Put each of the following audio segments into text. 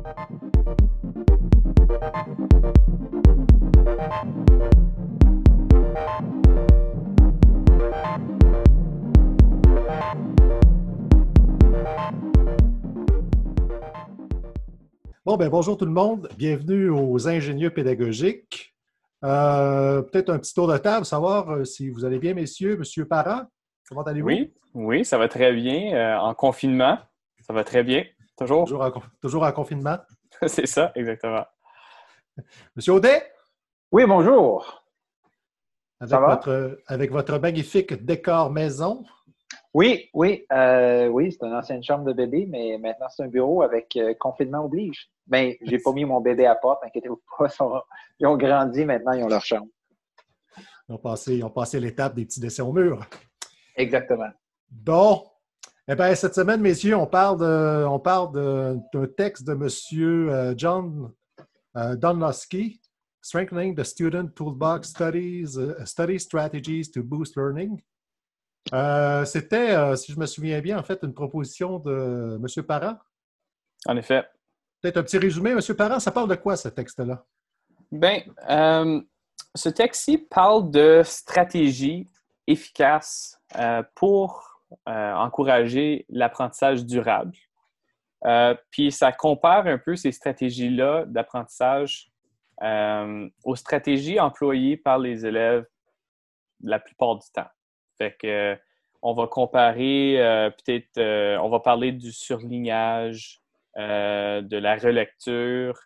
Bon, ben bonjour tout le monde. Bienvenue aux ingénieux pédagogiques. Euh, peut-être un petit tour de table, savoir euh, si vous allez bien, messieurs. Monsieur Parent, comment allez-vous? Oui, oui, ça va très bien. Euh, en confinement, ça va très bien. Toujours. Toujours en, confinement. C'est ça, exactement. Monsieur Audet? Oui, bonjour. Avec, Votre, avec votre magnifique décor maison? Oui, oui, euh, oui, c'est une ancienne chambre de bébé, mais maintenant c'est un bureau avec euh, confinement oblige. Ben, j'ai pas mis mon bébé à porte, inquiétez-vous pas. Ils ont grandi, maintenant ils ont leur chambre. Ils ont passé, passé l'étape des petits dessins au mur. Exactement. Bon. Eh bien, cette semaine, messieurs, on parle de, on parle d'un texte de M. Euh, John Donlowski, Strengthening the Student Toolbox Studies, Study Strategies to Boost Learning. Euh, c'était, euh, si je me souviens bien, en fait, une proposition de M. Parent. En effet. Peut-être un petit résumé, M. Parent, ça parle de quoi ce texte-là? Bien, euh, ce texte-ci parle de stratégies efficaces pour encourager l'apprentissage durable. puis ça compare un peu ces stratégies-là d'apprentissage aux stratégies employées par les élèves la plupart du temps. Fait euh, on va comparer, euh, peut-être, euh, on va parler du surlignage, de la relecture,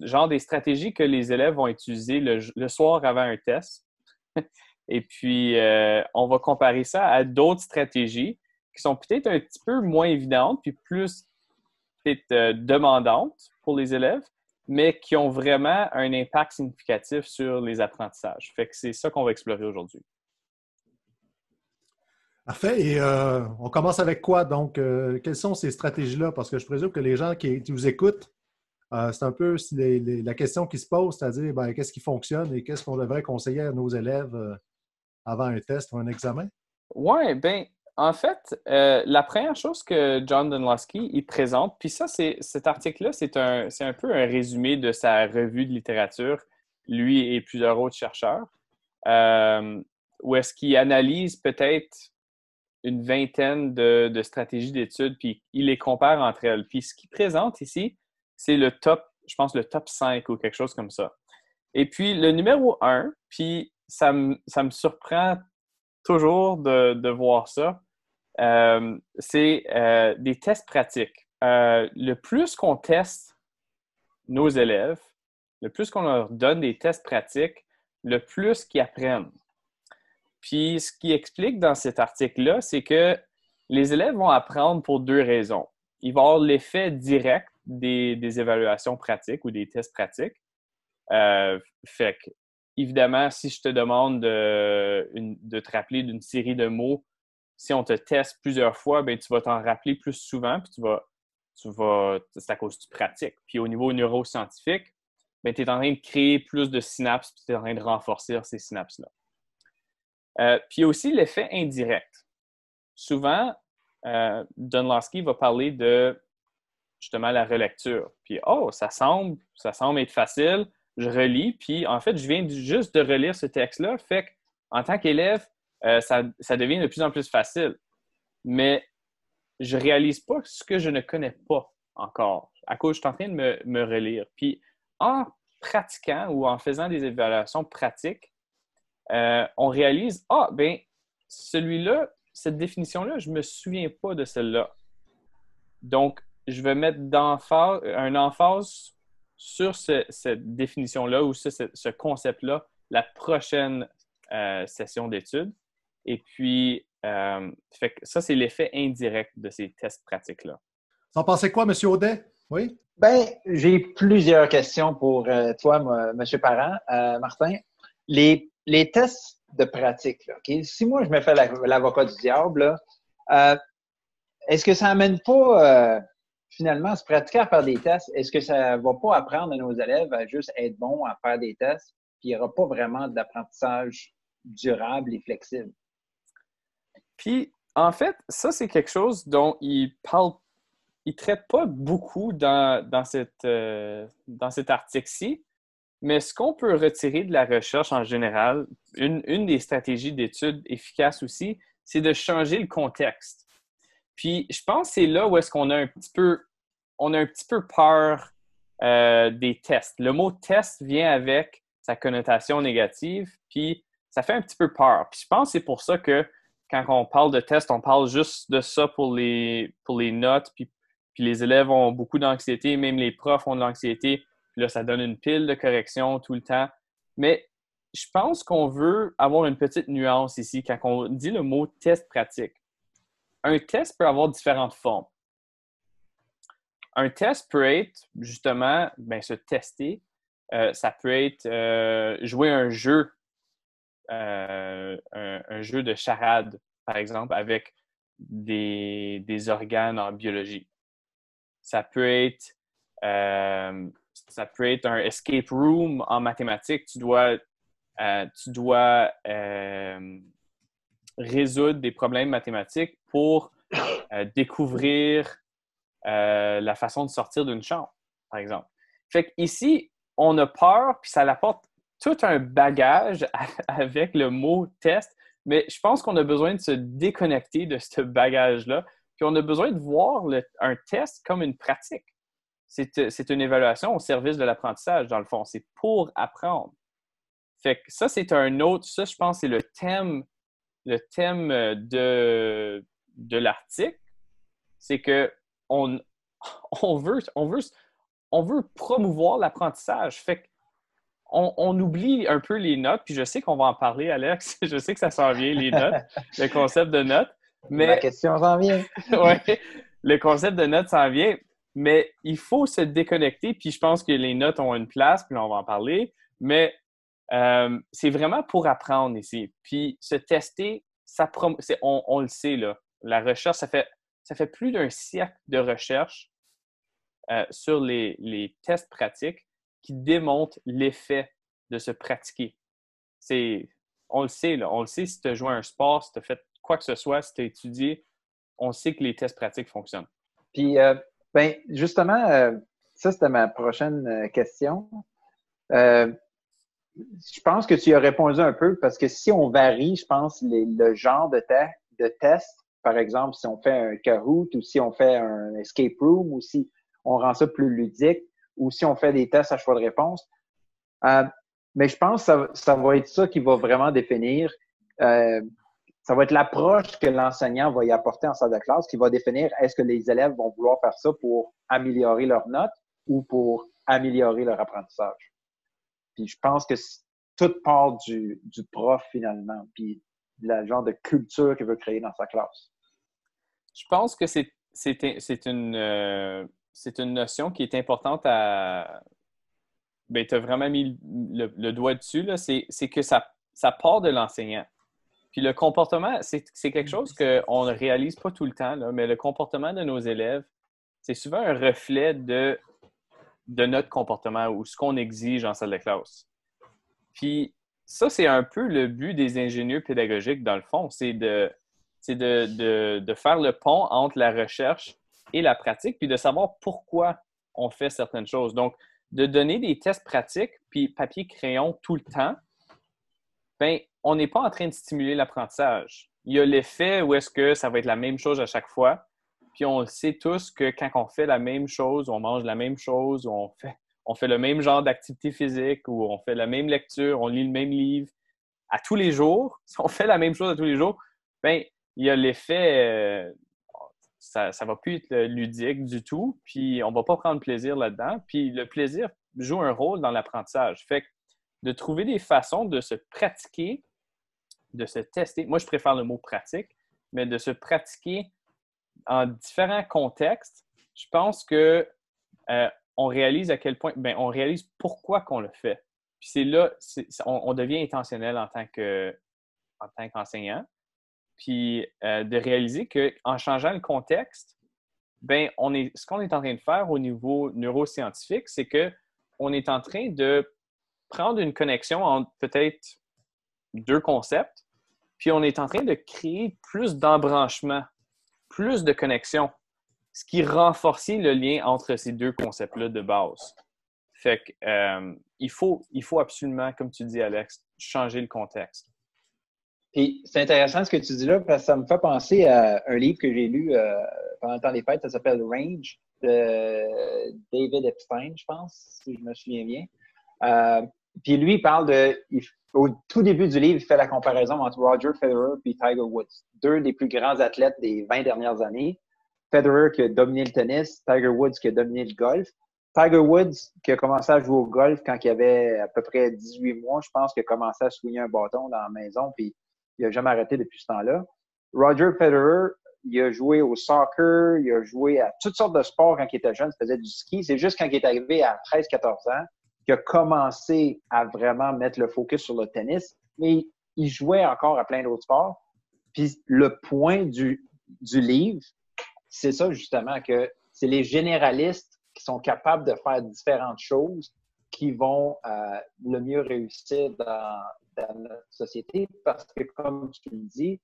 genre des stratégies que les élèves vont utiliser le, soir avant un test. Et puis, on va comparer ça à d'autres stratégies qui sont peut-être un petit peu moins évidentes, puis plus peut-être demandantes pour les élèves, mais qui ont vraiment un impact significatif sur les apprentissages. Fait que c'est ça qu'on va explorer aujourd'hui. Parfait. Et euh, on commence avec quoi? Donc, euh, quelles sont ces stratégies-là? Parce que je présume que les gens qui, vous écoutent, euh, c'est un peu la question qui se pose, c'est-à-dire ben, qu'est-ce qui fonctionne et qu'est-ce qu'on devrait conseiller à nos élèves avant un test ou un examen? Oui, bien, en fait, la première chose que John Dunlowski il présente, puis ça, c'est cet article-là, c'est un, un peu un résumé de sa revue de littérature, lui et plusieurs autres chercheurs, où est-ce qu'il analyse peut-être une vingtaine de, stratégies d'études, puis il les compare entre elles. Puis ce qu'il présente ici, c'est le top, je pense, le top 5 ou quelque chose comme ça. Et puis le numéro 1, puis ça me, surprend toujours de, voir ça, euh, c'est euh, des tests pratiques. Euh, le plus qu'on teste nos élèves, le plus qu'on leur donne des tests pratiques, le plus qu'ils apprennent. Puis ce qui explique dans cet article-là, c'est que les élèves vont apprendre pour deux raisons. Ils vont avoir l'effet direct des, évaluations pratiques ou des tests pratiques. Fait que, évidemment, si je te demande de, te rappeler d'une série de mots, si on te teste plusieurs fois, ben, tu vas t'en rappeler plus souvent, puis tu vas, tu vas, c'est à cause du pratique. Puis au niveau neuroscientifique, ben, tu es en train de créer plus de synapses, puis tu es en train de renforcer ces synapses-là. Euh, puis aussi l'effet indirect. Souvent, euh, Dunlowski va parler de justement la relecture. Puis, oh, ça semble, ça semble être facile. Je relis, puis en fait, je viens juste de relire ce texte-là. Fait qu'en tant qu'élève, euh, ça, devient de plus en plus facile. Mais je réalise pas ce que je ne connais pas encore. À cause, je suis en train de me, me relire. Puis en pratiquant ou en faisant des évaluations pratiques, euh, on réalise, ah, ben, celui-là, cette définition-là, je ne me souviens pas de celle-là. Donc, je vais mettre un emphase sur cette définition-là ou sur ce, concept-là la prochaine euh, session d'études. Et puis, euh, ça, c'est l'effet indirect de ces tests pratiques-là. Vous en pensez quoi, M. Audet? Oui? Ben, j'ai plusieurs questions pour toi, M. Parent. Martin, les les tests de pratique, si moi je me fais l'avocat du diable, euh, est-ce que ça n'amène pas euh, finalement se pratiquer à faire des tests? Est-ce que ça ne va pas apprendre à nos élèves à juste être bons à faire des tests? Puis il n'y aura pas vraiment d'apprentissage durable et flexible? Puis, en fait, ça, c'est quelque chose dont il parle, ne traite pas beaucoup dans, dans, cette, euh, dans cet article-ci, mais ce qu'on peut retirer de la recherche en général, une, une des stratégies d'étude efficaces aussi, c'est de changer le contexte. Puis je pense que c'est là où est-ce qu'on a un petit peu, on a un petit peu peur euh, des tests. Le mot test vient avec sa connotation négative, puis ça fait un petit peu peur. Puis je pense que c'est pour ça que quand on parle de test, on parle juste de ça pour les, pour les notes, puis, puis les élèves ont beaucoup d'anxiété, même les profs ont de l'anxiété, puis là, ça donne une pile de correction tout le temps. Mais je pense qu'on veut avoir une petite nuance ici quand on dit le mot test pratique. Un test peut avoir différentes formes. Un test peut être justement ben, se tester. Euh, ça peut être euh, jouer un jeu euh, un, jeu de charade, par exemple, avec des, organes en biologie. Ça peut être ça peut être un escape room en mathématiques. Tu dois, tu dois résoudre des problèmes mathématiques pour découvrir la façon de sortir d'une chambre, par exemple. Fait ici, on a peur, puis ça apporte tout un bagage avec le mot test, mais je pense qu'on a besoin de se déconnecter de ce bagage-là, puis on a besoin de voir un test comme une pratique. C'est une évaluation au service de l'apprentissage, dans le fond. C'est pour apprendre. Fait que ça, c'est un autre, ça, je pense, c'est le thème, le thème de, de l'article. C'est que on, on, veut, on, veut, on veut promouvoir l'apprentissage. Fait que on, oublie un peu les notes, puis je sais qu'on va en parler, Alex. Je sais que ça s'en vient, les notes, le concept de notes. Mais... La question s'en vient. oui, le concept de notes s'en vient, mais il faut se déconnecter, puis je pense que les notes ont une place, puis on va en parler, mais euh, c'est vraiment pour apprendre ici. Puis se tester, ça on, le sait, là. La recherche, ça fait, plus d'un siècle de recherche euh, sur les, tests pratiques qui démontre l'effet de se pratiquer. On le sait, on le sait si tu as joué à un sport, si tu as fait quoi que ce soit, si tu as étudié, on sait que les tests pratiques fonctionnent. Puis, euh, ben, justement, euh, ça, c'était ma prochaine question. je pense que tu as répondu un peu parce que si on varie, je pense, le genre de, de test, par exemple, si on fait un Kahoot ou si on fait un escape room ou si on rend ça plus ludique, ou si on fait des tests à choix de réponse. Euh, mais je pense que ça, va être ça qui va vraiment définir. Euh, ça va être l'approche que l'enseignant va y apporter en salle de classe qui va définir est-ce que les élèves vont vouloir faire ça pour améliorer leurs notes ou pour améliorer leur apprentissage. Puis je pense que tout part du, prof finalement, la genre de culture qu'il veut créer dans sa classe. Je pense que c'est une, euh, une notion qui est importante à. Ben, tu as vraiment mis le, doigt dessus, c'est que ça, ça part de l'enseignant. Puis le comportement, c'est quelque chose qu'on ne réalise pas tout le temps, mais le comportement de nos élèves, c'est souvent un reflet de, de notre comportement ou ce qu'on exige en salle de classe. Puis ça, c'est un peu le but des ingénieurs pédagogiques, dans le fond, c'est de, de, de, faire le pont entre la recherche et la pratique, puis de savoir pourquoi on fait certaines choses. Donc, de donner des tests pratiques, puis papier-crayon tout le temps, ben, on n'est pas en train de stimuler l'apprentissage. Il y a l'effet où est-ce que ça va être la même chose à chaque fois, puis on sait tous que quand on fait la même chose, on mange la même chose, on fait, on fait le même genre d'activité physique, ou on fait la même lecture, on lit le même livre à tous les jours, si on fait la même chose à tous les jours, ben, il y a l'effet euh, ça ne va plus être ludique du tout, puis on ne va pas prendre plaisir là-dedans. Puis le plaisir joue un rôle dans l'apprentissage. Fait que de trouver des façons de se pratiquer, de se tester, moi je préfère le mot pratique, mais de se pratiquer en différents contextes, je pense que euh, on réalise à quel point, ben, on réalise pourquoi qu'on le fait. Puis c'est là, on, on, devient intentionnel en tant qu'enseignant puis euh, de réaliser qu'en changeant le contexte, ben, on est, ce qu'on est en train de faire au niveau neuroscientifique, c'est qu'on est en train de prendre une connexion entre peut-être deux concepts, puis on est en train de créer plus d'embranchements, plus de connexions. Ce qui renforçait le lien entre ces deux concepts-là de base. Fait que, euh, il, faut, il faut absolument, comme tu dis, Alex, changer le contexte. Puis c'est intéressant ce que tu dis là, parce que ça me fait penser à un livre que j'ai lu euh, pendant le temps des fêtes, ça s'appelle Range de David Epstein, je pense, si je me souviens bien. Euh, puis lui, il parle de. au tout début du livre, il fait la comparaison entre Roger Federer et Tiger Woods, deux des plus grands athlètes des 20 dernières années. Federer qui a dominé le tennis, Tiger Woods qui a dominé le golf. Tiger Woods qui a commencé à jouer au golf quand il avait à peu près 18 mois, je pense, qu'il a commencé à souligner un bâton dans la maison, puis il n'a jamais arrêté depuis ce temps-là. Roger Federer, il a joué au soccer, il a joué à toutes sortes de sports quand il était jeune, il faisait du ski. C'est juste quand il est arrivé à 13-14 ans qu'il a commencé à vraiment mettre le focus sur le tennis, mais il jouait encore à plein d'autres sports. Puis le point du, du livre, c'est ça justement, que c'est les généralistes qui sont capables de faire différentes choses qui vont euh, le mieux réussir dans, notre société parce que, comme tu le dis,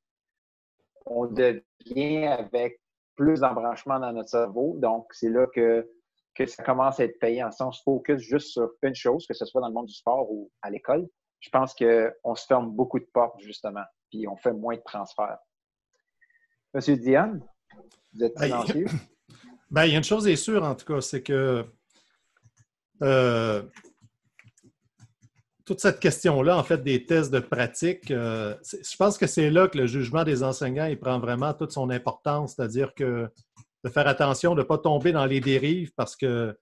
on devient avec plus d'embranchement dans notre cerveau. Donc, c'est là que, que ça commence à être payant. Si on se focus juste sur une chose, que ce soit dans le monde du sport ou à l'école, je pense qu'on se ferme beaucoup de portes, justement, puis on fait moins de transferts. Monsieur Diane, vous êtes silencieux? Ben, il y a une chose est sûre, en tout cas, c'est que euh, toute cette question-là, en fait, des tests de pratique, euh, je pense que c'est là que le jugement des enseignants, il prend vraiment toute son importance, c'est-à-dire que de faire attention de ne pas tomber dans les dérives parce que,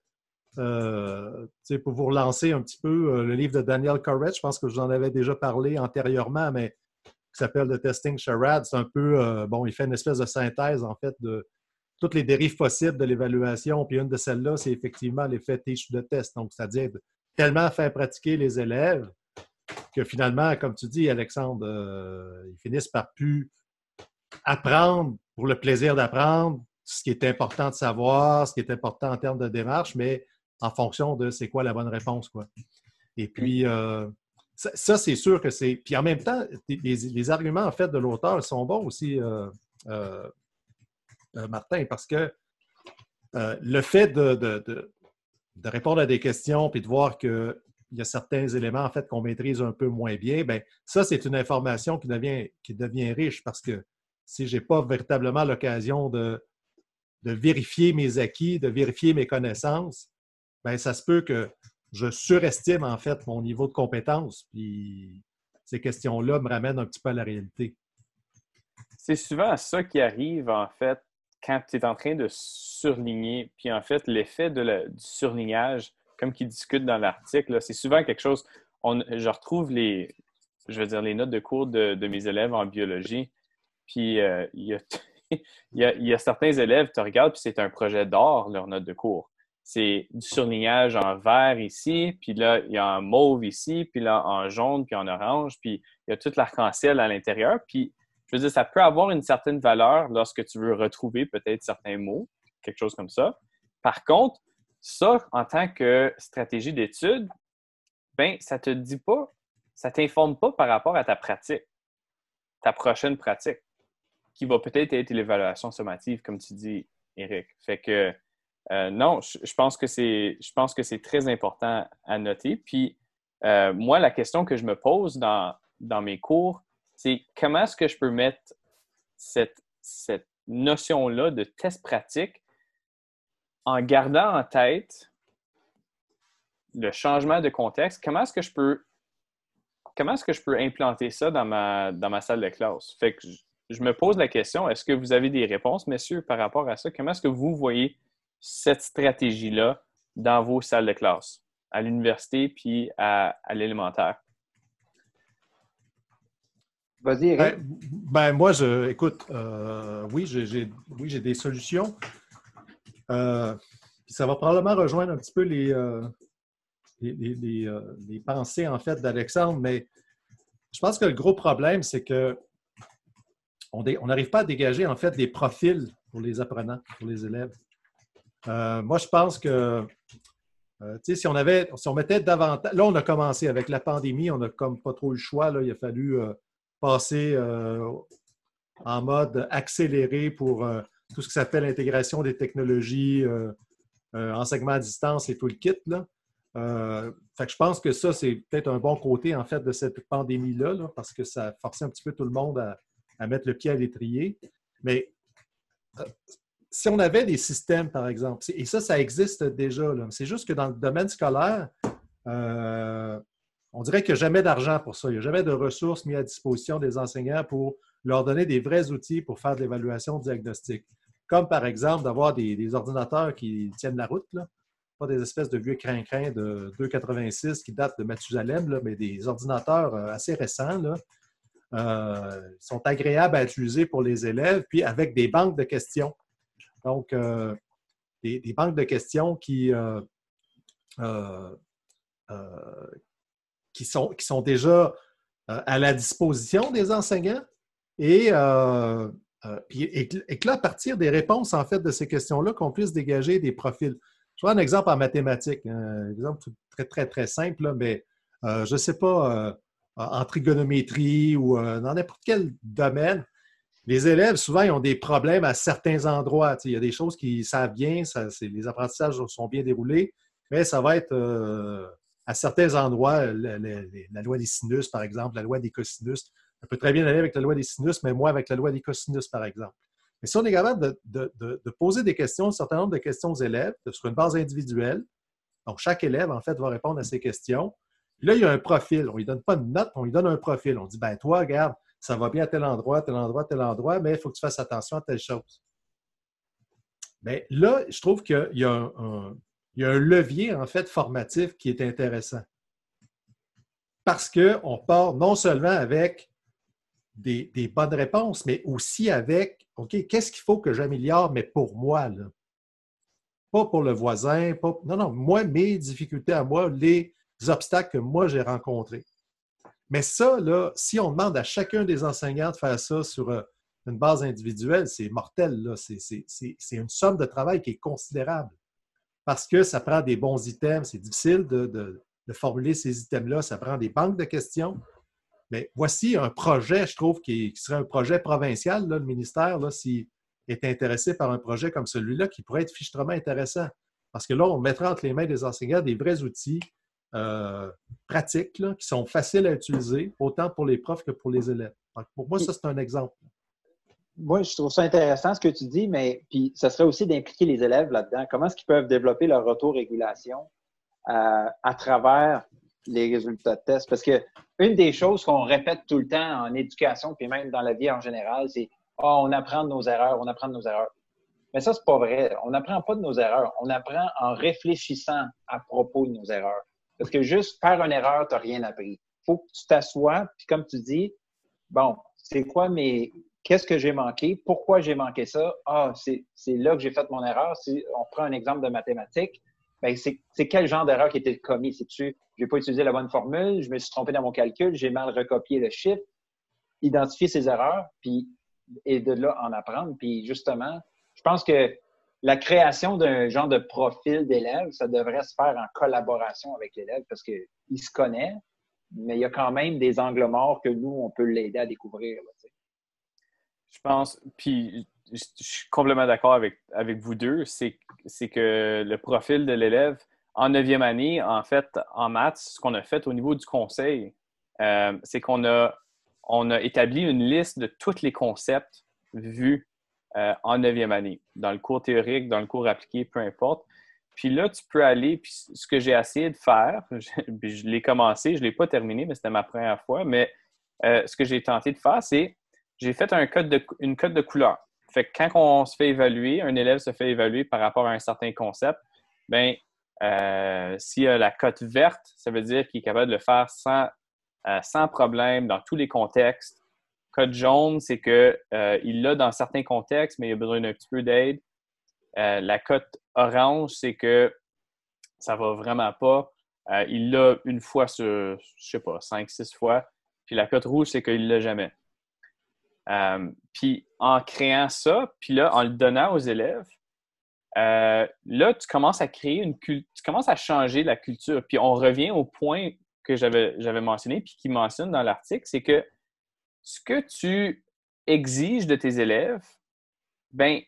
euh, pour vous relancer un petit peu, euh, le livre de Daniel Corrett, je pense que je vous en avais déjà parlé antérieurement, mais qui s'appelle The Testing Charade, c'est un peu, bon, il fait une espèce de synthèse, en fait, de toutes les dérives possibles de l'évaluation. Puis une de celles-là, c'est effectivement l'effet teach de test. Donc, c'est-à-dire tellement faire pratiquer les élèves que finalement, comme tu dis, Alexandre, euh, ils finissent par plus apprendre pour le plaisir d'apprendre ce qui est important de savoir, ce qui est important en termes de démarche, mais en fonction de c'est quoi la bonne réponse. Quoi. Et puis, euh, ça, c'est sûr que c'est. Puis en même temps, les, arguments en de l'auteur sont bons aussi, euh, Martin, parce que le fait de, répondre à des questions puis de voir qu'il y a certains éléments en qu'on maîtrise un peu moins bien, bien, ça, c'est une information qui devient, riche parce que si je n'ai pas véritablement l'occasion de, de vérifier mes acquis, de vérifier mes connaissances, bien, ça se peut que je surestime en fait mon niveau de compétence. Puis ces questions-là me ramènent un petit peu à la réalité. C'est souvent ça qui arrive en fait quand tu es en train de surligner, puis en fait, l'effet du surlignage, comme qu'ils discutent dans l'article, c'est souvent quelque chose. Je retrouve les, je veux dire, les notes de cours de, mes élèves en biologie, puis euh, il, y a, certains élèves, tu regardes, puis c'est un projet d'or, leur note de cours. C'est du surlignage en vert ici, puis là, il y a un mauve ici, puis là, en jaune, puis en orange, puis il y a tout l'arc-en-ciel à l'intérieur, puis je veux dire, ça peut avoir une certaine valeur lorsque tu veux retrouver peut-être certains mots, quelque chose comme ça. Par contre, ça, en tant que stratégie d'étude, ben, ça te dit pas, ça t'informe pas par rapport à ta pratique, ta prochaine pratique, qui va peut-être être, l'évaluation sommative, comme tu dis, Eric. Fait que euh, non, je, pense que c'est, très important à noter. Puis euh, moi, la question que je me pose dans, mes cours, c'est comment est-ce que je peux mettre cette, notion-là de test pratique en gardant en tête le changement de contexte, comment est-ce que je peux comment est-ce que je peux implanter ça dans ma, dans ma salle de classe? Fait que je, me pose la question, est-ce que vous avez des réponses, messieurs, par rapport à ça? Comment est-ce que vous voyez cette stratégie-là dans vos salles de classe, à l'université puis à l'élémentaire? Vas-y, ben, ben, moi, je, écoute, euh, oui, j'ai oui, des solutions. Euh, ça va probablement rejoindre un petit peu les, euh, les, pensées, en fait, d'Alexandre, mais je pense que le gros problème, c'est que on n'arrive pas à dégager, en fait, des profils pour les apprenants, pour les élèves. Moi, je pense que si on avait, si on mettait davantage. Là, on a commencé avec la pandémie, on n'a comme pas trop eu le choix. Là, il a fallu passer euh, en mode accéléré pour euh, tout ce qui s'appelle l'intégration des technologies, enseignement à distance et tout le kit. Là. je pense que ça, c'est peut-être un bon côté, en fait, de cette pandémie-là, parce que ça a forcé un petit peu tout le monde à, à mettre le pied à l'étrier. Mais si on avait des systèmes, par exemple, et ça, ça existe déjà, c'est juste que dans le domaine scolaire, euh, on dirait qu'il n'y a jamais d'argent pour ça. Il n'y a jamais de ressources mises à disposition des enseignants pour leur donner des vrais outils pour faire de l'évaluation diagnostique. Comme par exemple d'avoir des, ordinateurs qui tiennent la route, pas des espèces de vieux crin-crin de 2,86 qui datent de Mathusalem, mais des ordinateurs euh, assez récents là, euh, sont agréables à utiliser pour les élèves, puis avec des banques de questions. Donc, euh, des, banques de questions qui, euh, qui, sont, qui sont déjà à la disposition des enseignants et, et, que là, à partir des réponses, en fait, de ces questions-là, qu'on puisse dégager des profils. Je vois un exemple en mathématiques, un exemple très, très, très simple, mais je ne sais pas, en trigonométrie ou euh, dans n'importe quel domaine, les élèves, souvent, ils ont des problèmes à certains endroits. il y a des choses qui savent bien, les apprentissages sont bien déroulés, mais ça va être euh, à certains endroits, la, loi des sinus, par exemple, la loi des cosinus. Ça peut très bien aller avec la loi des sinus, mais moi avec la loi des cosinus, par exemple. Mais si on est capable de, poser des questions, un certain nombre de questions aux élèves sur une base individuelle, donc chaque élève, en fait, va répondre à ces questions, là, il y a un profil. On ne lui donne pas de note, on lui donne un profil. On dit, ben toi, regarde, ça va bien à tel endroit, tel endroit, tel endroit, mais il faut que tu fasses attention à telle chose. Bien, là, je trouve qu'il y, a un, levier, en fait, formatif qui est intéressant. Parce qu'on part non seulement avec des, bonnes réponses, mais aussi avec, OK, qu'est-ce qu'il faut que j'améliore, mais pour moi, là? Pas pour le voisin, pas... Non, non, moi, mes difficultés à moi, les, obstacles que moi j'ai rencontrés. Mais ça, si on demande à chacun des enseignants de faire ça sur euh, une base individuelle, c'est mortel. C'est une somme de travail qui est considérable parce que ça prend des bons items. C'est difficile de, formuler ces items-là. Ça prend des banques de questions. Mais voici un projet, je trouve, qui, serait un projet provincial. le ministère, s'il est intéressé par un projet comme celui-là, qui pourrait être fichtrement intéressant. Parce que là, on mettra entre les mains des enseignants des vrais outils euh, pratiques qui sont faciles à utiliser, autant pour les profs que pour les élèves. pour moi, ça, c'est un exemple. Moi, je trouve ça intéressant ce que tu dis, mais puis ça serait aussi d'impliquer les élèves là-dedans. Comment est-ce qu'ils peuvent développer leur autorégulation euh, à travers les résultats de tests? Parce que une des choses qu'on répète tout le temps en éducation, puis même dans la vie en général, c'est oh, on apprend de nos erreurs, on apprend de nos erreurs. Mais ça, c'est pas vrai. On n'apprend pas de nos erreurs. On apprend en réfléchissant à propos de nos erreurs. Parce que juste faire une erreur, tu n'as rien appris. Il faut que tu t'assoies, puis comme tu dis, bon, c'est quoi mes. Qu'est-ce que j'ai manqué? Pourquoi j'ai manqué ça? Ah, c'est là que j'ai fait mon erreur. Si on prend un exemple de mathématiques, ben c'est quel genre d'erreur qui était commis? C'est-tu, j'ai pas utilisé la bonne formule, je me suis trompé dans mon calcul, j'ai mal recopié le chiffre, identifier ces erreurs, puis et de là en apprendre. Puis justement, je pense que la création d'un genre de profil d'élève, ça devrait se faire en collaboration avec l'élève parce qu'il se connaît, mais il y a quand même des angles morts que nous, on peut l'aider à découvrir. je pense, puis je suis complètement d'accord avec, avec vous deux, c'est que le profil de l'élève, en neuvième année, en fait, en maths, ce qu'on a fait au niveau du conseil, euh, c'est qu'on a, on a établi une liste de tous les concepts vus euh, en neuvième année, dans le cours théorique, dans le cours appliqué, peu importe. Puis là, tu peux aller, puis ce que j'ai essayé de faire, je, l'ai commencé, je ne l'ai pas terminé, mais c'était ma première fois, mais euh, ce que j'ai tenté de faire, c'est j'ai fait une code de couleur. Fait que quand on se fait évaluer, un élève se fait évaluer par rapport à un certain concept, bien, euh, s'il a la cote verte, ça veut dire qu'il est capable de le faire sans, sans problème dans tous les contextes. Code jaune, c'est qu'il euh, l'a dans certains contextes, mais il a besoin d'un petit peu d'aide. Euh, la cote orange, c'est que ça va vraiment pas. Euh, il l'a une fois sur, je sais pas, cinq, six fois. Puis la cote rouge, c'est qu'il l'a jamais. puis en créant ça, puis là, en le donnant aux élèves, là, tu commences à créer une culture, tu commences à changer la culture. Puis on revient au point que j'avais mentionné, puis qui mentionne dans l'article, c'est que ce que tu exiges de tes élèves, ben,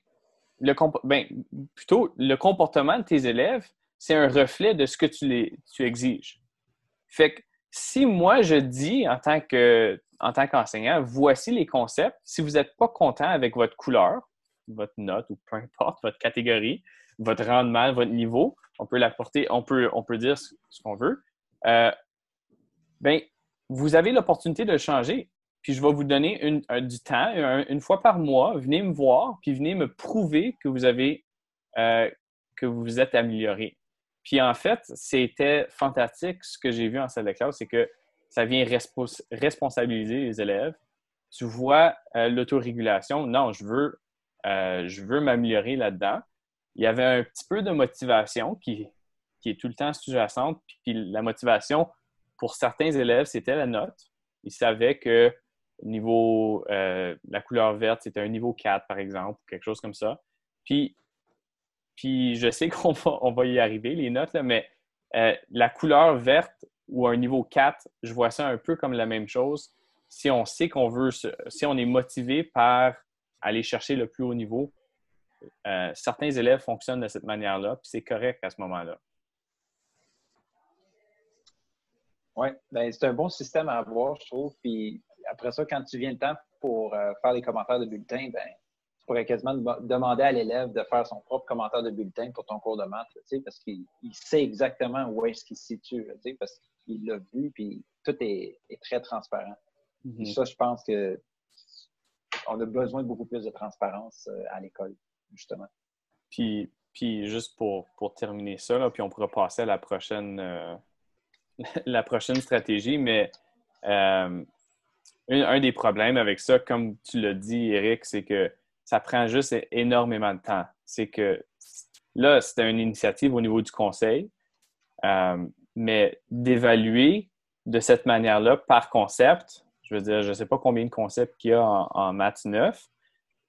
ben, plutôt le comportement de tes élèves, c'est un reflet de ce que tu, les, tu exiges. Fait que si moi je dis en tant que en tant qu'enseignant, voici les concepts. Si vous n'êtes pas content avec votre couleur, votre note ou peu importe, votre catégorie, votre rendement, votre niveau, on peut l'apporter, on peut, on peut dire ce, qu'on veut. Euh, ben, vous avez l'opportunité de le changer puis je vais vous donner du temps, une fois par mois, venez me voir, puis venez me prouver que vous avez, euh, que vous vous êtes amélioré. Puis en fait, c'était fantastique ce que j'ai vu en salle de classe, c'est que ça vient responsabiliser les élèves. Tu vois euh, l'autorégulation, non, je veux, euh, je veux m'améliorer là-dedans. Il y avait un petit peu de motivation qui, qui est tout le temps sous-jacente. Puis la motivation, pour certains élèves, c'était la note. Ils savaient que niveau, euh, la couleur verte, c'était un niveau 4, par exemple, quelque chose comme ça. Puis, puis je sais qu'on va, on va y arriver, les notes, mais euh, la couleur verte ou un niveau 4, je vois ça un peu comme la même chose. Si on sait qu'on veut, si on est motivé par aller chercher le plus haut niveau, euh, certains élèves fonctionnent de cette manière-là, puis c'est correct à ce moment-là. Oui, ben, c'est un bon système à avoir, je trouve. Puis après ça, quand tu viens le temps pour euh, faire les commentaires de bulletin, ben, tu pourrais quasiment demander à l'élève de faire son propre commentaire de bulletin pour ton cours de maths, parce qu'il sait exactement où est-ce qu'il se situe, parce qu'il l'a vu, puis tout est, très transparent. Mm-hmm. Ça, je pense que on a besoin de beaucoup plus de transparence euh, à l'école, justement. Puis, puis juste pour, pour terminer ça, puis on pourra passer à la prochaine, euh, la prochaine stratégie, mais un, des problèmes avec ça, comme tu l'as dit, Eric, c'est que ça prend juste énormément de temps. C'est que là, c'était une initiative au niveau du conseil, euh, mais d'évaluer de cette manière-là par concept, je veux dire, je ne sais pas combien de concepts qu'il y a en, maths 9,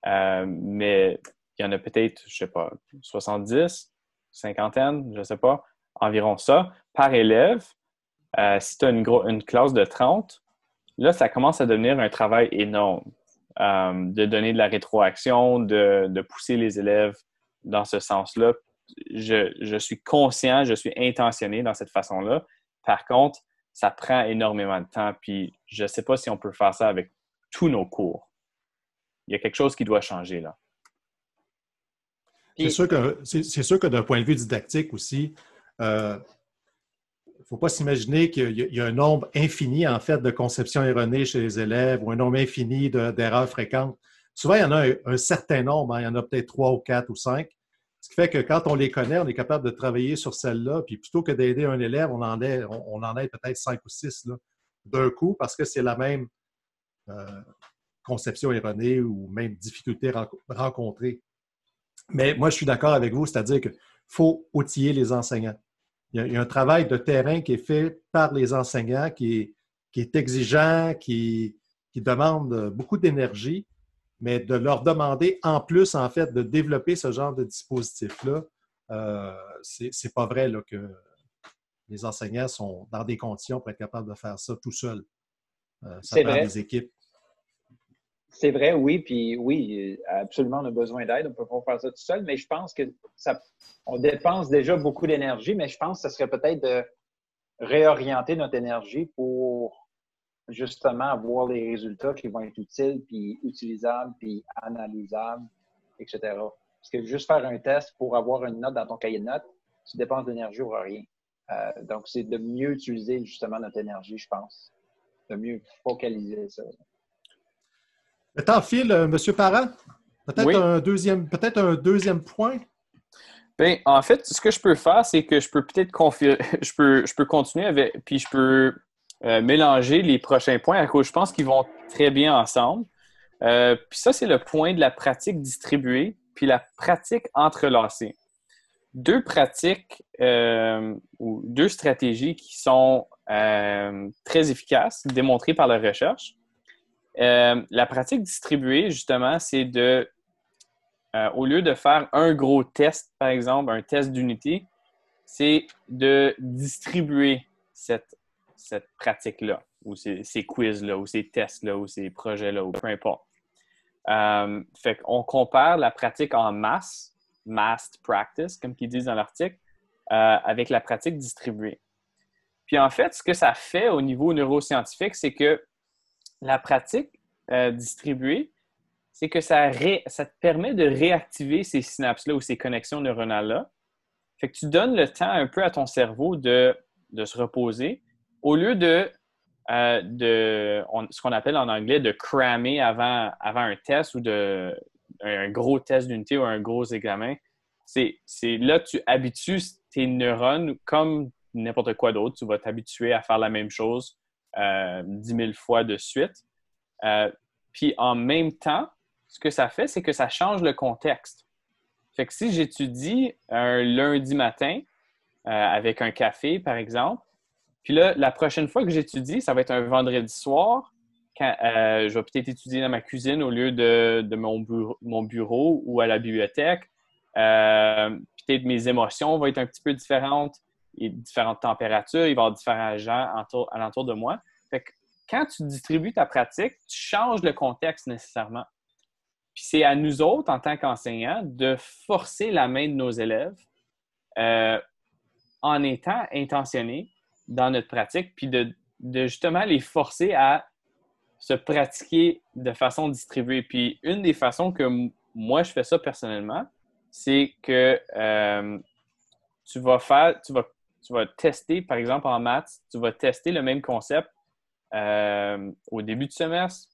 euh, mais il y en a peut-être, je ne sais pas, 70, cinquantaine, je ne sais pas, environ ça, par élève. Euh, si tu as une, une, classe de 30, Là, ça commence à devenir un travail énorme euh, de donner de la rétroaction, de, pousser les élèves dans ce sens-là. Je, suis conscient, je suis intentionné dans cette façon-là. Par contre, ça prend énormément de temps, puis je ne sais pas si on peut faire ça avec tous nos cours. Il y a quelque chose qui doit changer là. C'est sûr que, sûr que d'un point de vue didactique aussi, euh, faut pas s'imaginer qu'il y, a un nombre infini, en fait, de conceptions erronées chez les élèves ou un nombre infini d'erreurs fréquentes. Souvent, il y en a un, certain nombre. Hein. il y en a peut-être trois ou quatre ou cinq. Ce qui fait que quand on les connaît, on est capable de travailler sur celles-là. Puis plutôt que d'aider un élève, on en aide, on, en aide peut-être cinq ou six d'un coup parce que c'est la même euh, conception erronée ou même difficulté rencontrée. Mais moi, je suis d'accord avec vous, c'est-à-dire qu'il faut outiller les enseignants il y, a, un travail de terrain qui est fait par les enseignants qui est, exigeant, qui, demande beaucoup d'énergie, mais de leur demander en plus, en fait, de développer ce genre de dispositif-là, euh, c'est pas vrai que les enseignants sont dans des conditions pour être capables de faire ça tout seuls. Euh, ça prend des équipes. C'est vrai, oui, puis oui, absolument, on a besoin d'aide. On peut pas faire ça tout seul, mais je pense que ça, on dépense déjà beaucoup d'énergie, mais je pense que ce serait peut-être de réorienter notre énergie pour justement avoir les résultats qui vont être utiles, puis utilisables, puis analysables, etc. Parce que juste faire un test pour avoir une note dans ton cahier de notes, tu dépenses d'énergie ou rien. Euh, donc, c'est de mieux utiliser justement notre énergie, je pense. De mieux focaliser ça. Le temps file, euh, M. Parent. Peut-être un, deuxième, peut un deuxième point. Bien, en fait, ce que je peux faire, c'est que je peux peut-être je peux, je peux continuer avec, puis je peux euh, mélanger les prochains points à cause je pense qu'ils vont très bien ensemble. Euh, puis ça, c'est le point de la pratique distribuée, puis la pratique entrelacée. Deux pratiques ou deux stratégies qui sont très efficaces, démontrées par la recherche. Euh, la pratique distribuée, justement, c'est de, euh, au lieu de faire un gros test, par exemple, un test d'unité, c'est de distribuer cette, cette pratique-là, ou ces, quiz-là, ou ces tests-là, ou ces projets-là, ou peu importe. Euh, fait qu'on compare la pratique en masse, massed practice, comme ils disent dans l'article, euh, avec la pratique distribuée. Puis en fait, ce que ça fait au niveau neuroscientifique, c'est que la pratique euh, distribuée, c'est que ça, te permet de réactiver ces synapses-là ou ces connexions neuronales-là. Fait que tu donnes le temps un peu à ton cerveau de, se reposer au lieu de, euh, ce qu'on appelle en anglais de crammer avant, avant un test ou de, un gros test d'unité ou un gros examen. C'est là que tu habitues tes neurones comme n'importe quoi d'autre. Tu vas t'habituer à faire la même chose euh, dix mille fois de suite. Euh, puis en même temps, ce que ça fait, c'est que ça change le contexte. Fait que si j'étudie un lundi matin euh, avec un café, par exemple, puis là, la prochaine fois que j'étudie, ça va être un vendredi soir. Quand, je vais peut-être étudier dans ma cuisine au lieu de, mon, bureau, mon, bureau, ou à la bibliothèque. peut-être mes émotions vont être un petit peu différentes différentes températures, il va y avoir différents gens alentour de moi. Fait que quand tu distribues ta pratique, tu changes le contexte nécessairement. Puis c'est à nous autres, en tant qu'enseignants, de forcer la main de nos élèves euh, en étant intentionnés dans notre pratique, puis de, justement les forcer à se pratiquer de façon distribuée. Puis une des façons que moi je fais ça personnellement, c'est que euh, tu vas faire, tu vas tu vas tester, par exemple en maths, tu vas tester le même concept euh, au début du semestre,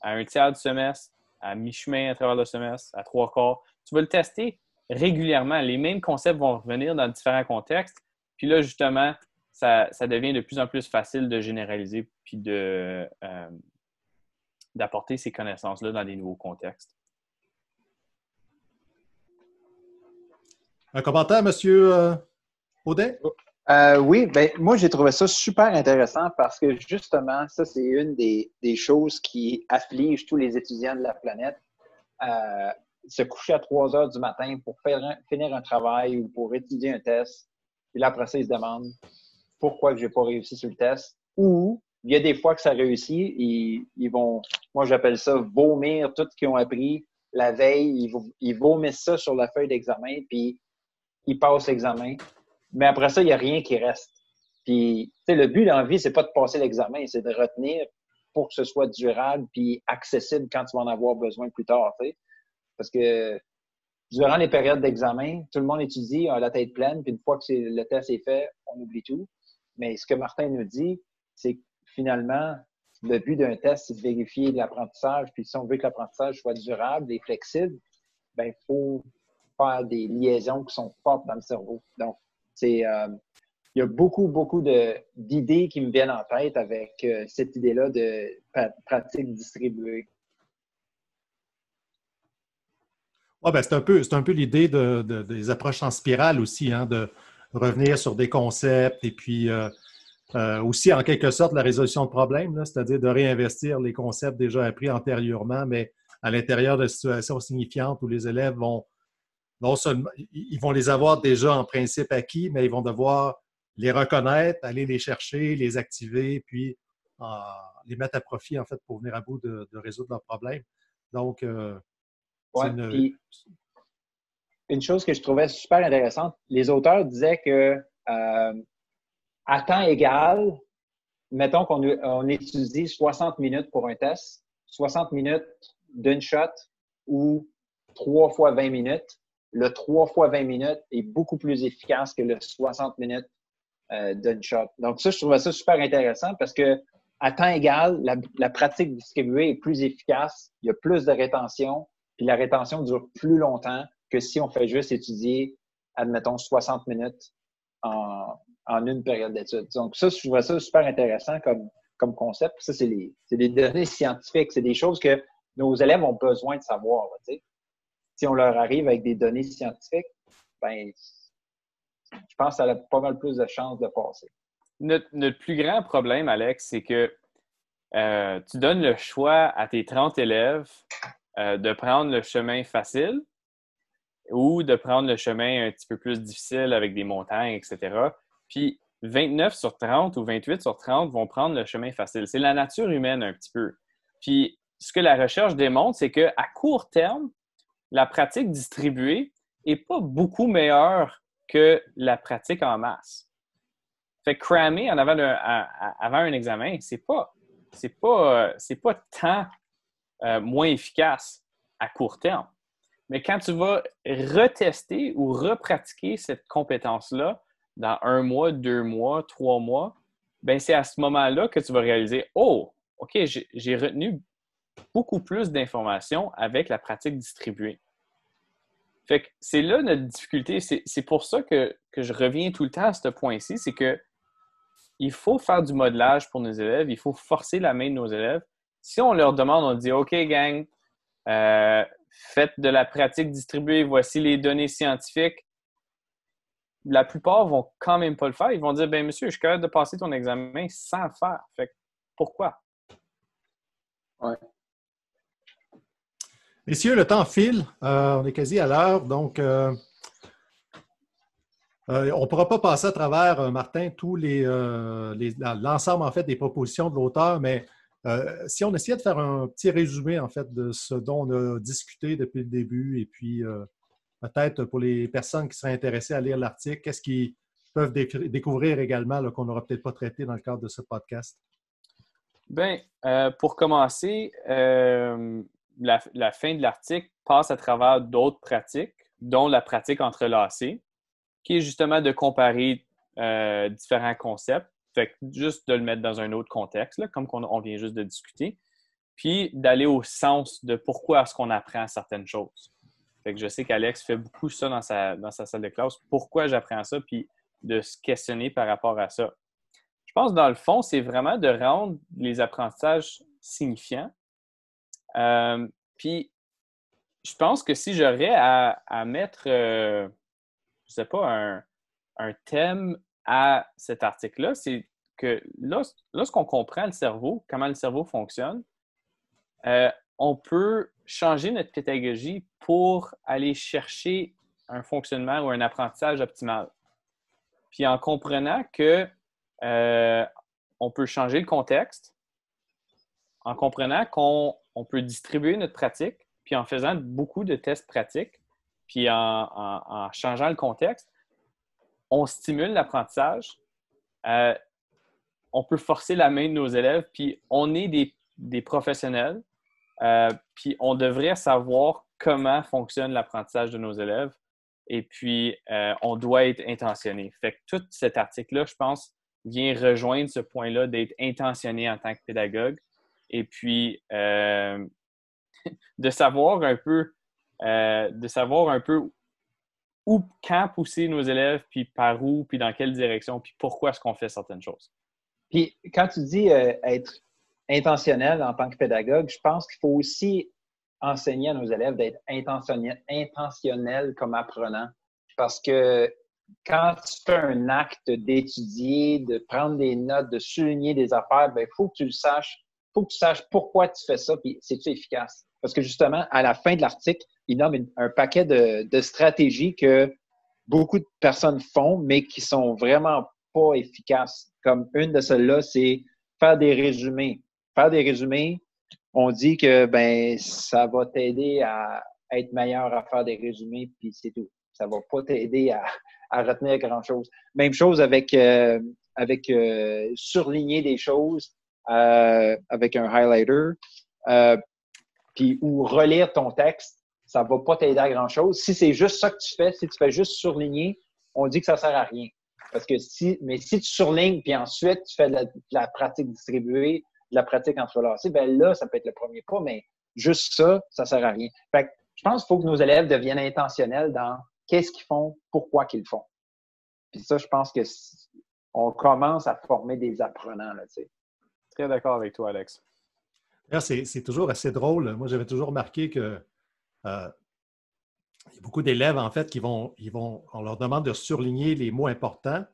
à un tiers du semestre, à mi-chemin à travers le semestre, à trois quarts. Tu vas le tester régulièrement. Les mêmes concepts vont revenir dans différents contextes. Puis là, justement, ça, devient de plus en plus facile de généraliser puis euh, d'apporter ces connaissances-là dans des nouveaux contextes. Un commentaire, monsieur euh, Audet? Euh, oui, ben, moi, j'ai trouvé ça super intéressant parce que justement, ça, c'est une des, choses qui afflige tous les étudiants de la planète. Euh, se coucher à 3 heures du matin pour finir un travail ou pour étudier un test. Puis là, après ça, ils se demandent pourquoi je n'ai pas réussi sur le test. Ou il y a des fois que ça réussit, ils, ils vont, moi j'appelle ça vomir tout ce qu'ils ont appris la veille. Ils, ils vomissent ça sur la feuille d'examen, puis ils passent l'examen. Mais après ça, il n'y a rien qui reste. Puis, tu sais, le but dans la vie, c'est pas de passer l'examen, c'est de retenir pour que ce soit durable puis accessible quand tu vas en avoir besoin plus tard, tu sais. Parce que durant les périodes d'examen, tout le monde étudie, a la tête pleine, puis une fois que le test est fait, on oublie tout. Mais ce que Martin nous dit, c'est que finalement, le but d'un test, c'est de vérifier l'apprentissage. Puis si on veut que l'apprentissage soit durable et flexible, ben il faut faire des liaisons qui sont fortes dans le cerveau. Donc, euh, il y a beaucoup, beaucoup d'idées qui me viennent en tête avec euh, cette idée-là de pratique distribuée. Ouais, ben c'est un peu, peu l'idée de, des approches en spirale aussi, hein, de revenir sur des concepts et puis euh, aussi en quelque sorte la résolution de problèmes, c'est-à-dire de réinvestir les concepts déjà appris antérieurement, mais à l'intérieur de situations signifiantes où les élèves vont non seulement, ils vont les avoir déjà en principe acquis, mais ils vont devoir les reconnaître, aller les chercher, les activer, puis euh, les mettre à profit, en fait, pour venir à bout de, résoudre leurs problèmes. Donc, euh, une... une... chose que je trouvais super intéressante, les auteurs disaient que euh, à temps égal, mettons qu'on on étudie 60 minutes pour un test, 60 minutes d'une shot ou 3 fois 20 minutes, le 3 fois 20 minutes est beaucoup plus efficace que le 60 minutes euh, d'une shot. Donc, ça, je trouvais ça super intéressant parce que à temps égal, la, pratique distribuée est plus efficace, il y a plus de rétention, puis la rétention dure plus longtemps que si on fait juste étudier, admettons, 60 minutes en, une période d'études. Donc, ça, je trouvais ça super intéressant comme, comme concept. Ça, c'est des données scientifiques, c'est des choses que nos élèves ont besoin de savoir. Sais si on leur arrive avec des données scientifiques, ben, je pense que ça a pas mal plus de chances de passer. Notre, plus grand problème, Alex, c'est que euh, tu donnes le choix à tes 30 élèves euh, de prendre le chemin facile ou de prendre le chemin un petit peu plus difficile avec des montagnes, etc. Puis 29 sur 30 ou 28 sur 30 vont prendre le chemin facile. C'est la nature humaine un petit peu. Puis ce que la recherche démontre, c'est qu'à court terme, la pratique distribuée n'est pas beaucoup meilleure que la pratique en masse. Fait que crammer en avant, un, avant un examen, c'est pas, c'est pas, c'est pas tant euh, moins efficace à court terme. Mais quand tu vas retester ou repratiquer cette compétence-là dans un mois, deux mois, trois mois, ben c'est à ce moment-là que tu vas réaliser Oh, OK, j'ai retenu beaucoup plus d'informations avec la pratique distribuée. Fait que c'est là notre difficulté. C'est pour ça que, que, je reviens tout le temps à ce point-ci, c'est que il faut faire du modelage pour nos élèves, il faut forcer la main de nos élèves. Si on leur demande, on dit OK, gang, euh, faites de la pratique distribuée, voici les données scientifiques. La plupart vont quand même pas le faire. Ils vont dire ben monsieur, je suis capable de passer ton examen sans le faire. Fait pourquoi? Ouais. Messieurs, le temps file. Euh, on est quasi à l'heure. Donc, euh, euh, on ne pourra pas passer à travers, Martin, tous les, l'ensemble en fait des propositions de l'auteur, mais si on essayait de faire un petit résumé en fait de ce dont on a discuté depuis le début, et puis peut-être pour les personnes qui seraient intéressées à lire l'article, qu'est-ce qu'ils peuvent découvrir également qu'on n'aura peut-être pas traité dans le cadre de ce podcast? Bien, pour commencer, la, fin de l'article passe à travers d'autres pratiques, dont la pratique entrelacée, qui est justement de comparer euh, différents concepts. Fait juste de le mettre dans un autre contexte, comme on, vient juste de discuter, puis d'aller au sens de pourquoi est-ce qu'on apprend certaines choses. Fait que je sais qu'Alex fait beaucoup ça dans sa, dans sa salle de classe. Pourquoi j'apprends ça, puis de se questionner par rapport à ça. Je pense, dans le fond, c'est vraiment de rendre les apprentissages signifiants, euh, puis, je pense que si j'aurais à, mettre, euh, je sais pas, un, thème à cet article-là, c'est que lorsqu'on comprend le cerveau, comment le cerveau fonctionne, euh, on peut changer notre pédagogie pour aller chercher un fonctionnement ou un apprentissage optimal. Puis en comprenant que on peut changer le contexte, en comprenant qu'on on peut distribuer notre pratique, puis en faisant beaucoup de tests pratiques, puis en, changeant le contexte, on stimule l'apprentissage. Euh, on peut forcer la main de nos élèves, puis on est des, professionnels, euh, puis on devrait savoir comment fonctionne l'apprentissage de nos élèves, et puis euh, on doit être intentionné. Fait que tout cet article-là, je pense, vient rejoindre ce point-là d'être intentionné en tant que pédagogue, et puis euh, de savoir un peu, euh, de savoir un peu où, quand pousser nos élèves, puis par où, puis dans quelle direction, puis pourquoi est-ce qu'on fait certaines choses. Puis quand tu dis euh, être intentionnel en tant que pédagogue, je pense qu'il faut aussi enseigner à nos élèves d'être intentionnel, intentionnel comme apprenant. Parce que quand tu fais un acte d'étudier, de prendre des notes, de souligner des affaires, il ben, faut que tu le saches faut que tu saches pourquoi tu fais ça, puis c'est-tu efficace? Parce que justement, à la fin de l'article, il nomme un paquet de, stratégies que beaucoup de personnes font, mais qui sont vraiment pas efficaces. Comme une de celles-là, c'est faire des résumés. Faire des résumés, on dit que ben ça va t'aider à être meilleur à faire des résumés, puis c'est tout. Ça va pas t'aider à, retenir grand-chose. Même chose avec, euh, avec euh, surligner des choses euh, avec un highlighter, euh, puis ou relire ton texte, ça va pas t'aider à grand chose. Si c'est juste ça que tu fais, si tu fais juste surligner, on dit que ça sert à rien. Parce que si, mais si tu surlignes puis ensuite tu fais de la, pratique distribuée, de la pratique entrelacée, ben là, ça peut être le premier pas, mais juste ça, ça sert à rien. Fait que je pense qu'il faut que nos élèves deviennent intentionnels dans qu'est-ce qu'ils font, pourquoi qu'ils font. Puis ça, je pense que on commence à former des apprenants, là, tu sais. Très d'accord avec toi, Alex. C'est toujours assez drôle. Moi, j'avais toujours remarqué que euh, il y a beaucoup d'élèves, en fait, qui vont, ils vont, on leur demande de surligner les mots importants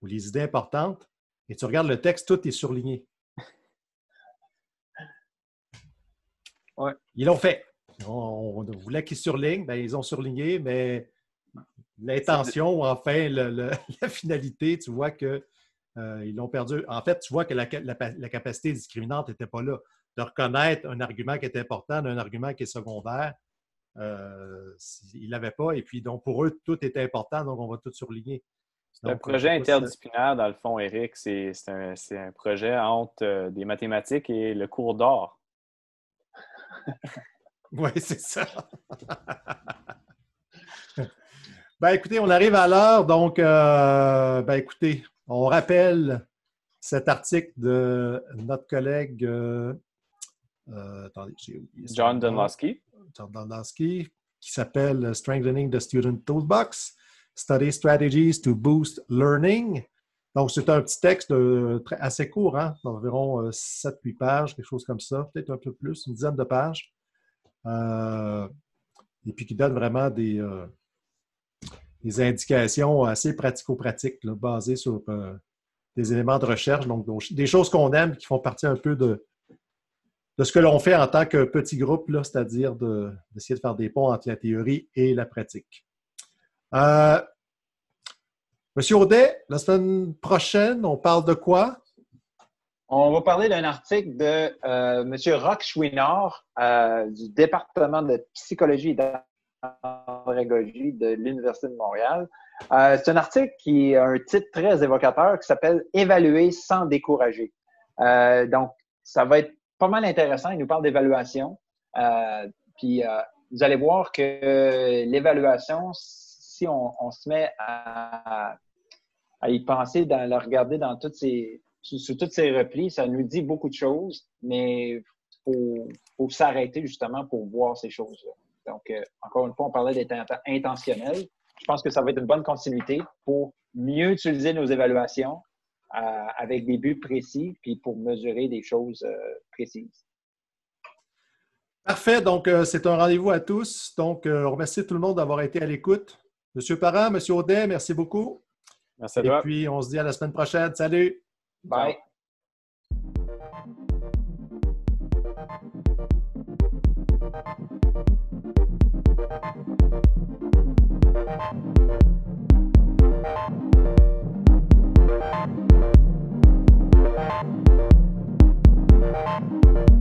ou les idées importantes, et tu regardes le texte, tout est surligné. Ouais. Ils l'ont fait. On, voulait qu'ils surlignent, bien, ils ont surligné, mais l'intention, ou enfin, la finalité, tu vois que euh, ils l'ont perdu. En fait, tu vois que la, capacité discriminante n'était pas là. de reconnaître un argument qui est important d'un argument qui est secondaire. Euh, ils ne l'avaient pas. Et puis, donc, pour eux, tout était important, donc on va tout surligner. C'est un projet interdisciplinaire, dans le fond, Eric. C'est un, un, projet entre euh, des mathématiques et le cours d'or. oui, c'est ça. ben, écoutez, on arrive à l'heure. Donc, euh, ben, écoutez, on rappelle cet article de notre collègue euh, attendez, John Dunlosky. John Dunlosky, qui s'appelle Strengthening the Student Toolbox. Study Strategies to Boost Learning. Donc, c'est un petit texte assez court, hein, d'environ 7-8 euh, pages, quelque chose comme ça, peut-être un peu plus, une dizaine de pages. Euh, et puis qui donne vraiment des, euh, des indications assez pratico-pratiques, basées sur des éléments de recherche, donc, des choses qu'on aime qui font partie un peu de, de ce que l'on fait en tant que petit groupe, c'est-à-dire d'essayer de faire des ponts entre la théorie et la pratique. Euh, Monsieur Audet, la semaine prochaine, on parle de quoi? On va parler d'un article de euh, M. Roch Chouinard euh, du département de psychologie et de l'Université de Montréal. c'est un article qui a un titre très évocateur qui s'appelle Évaluer sans décourager. donc, ça va être pas mal intéressant. Il nous parle d'évaluation. puis, vous allez voir que l'évaluation, on, se met à, y penser, dans, le regarder dans toutes ces, sous, toutes ces replis, ça nous dit beaucoup de choses, mais il faut, s'arrêter justement pour voir ces choses-là. Donc, euh, encore une fois, on parlait d'être intentionnel. Je pense que ça va être une bonne continuité pour mieux utiliser nos évaluations euh, avec des buts précis, puis pour mesurer des choses euh, précises. Parfait. Donc, c'est un rendez-vous à tous. Donc, on remercie tout le monde d'avoir été à l'écoute. Monsieur Parent, Monsieur Audet, merci beaucoup. Merci à toi. Et puis, on se dit à la semaine prochaine. Salut. Bye. Thank you.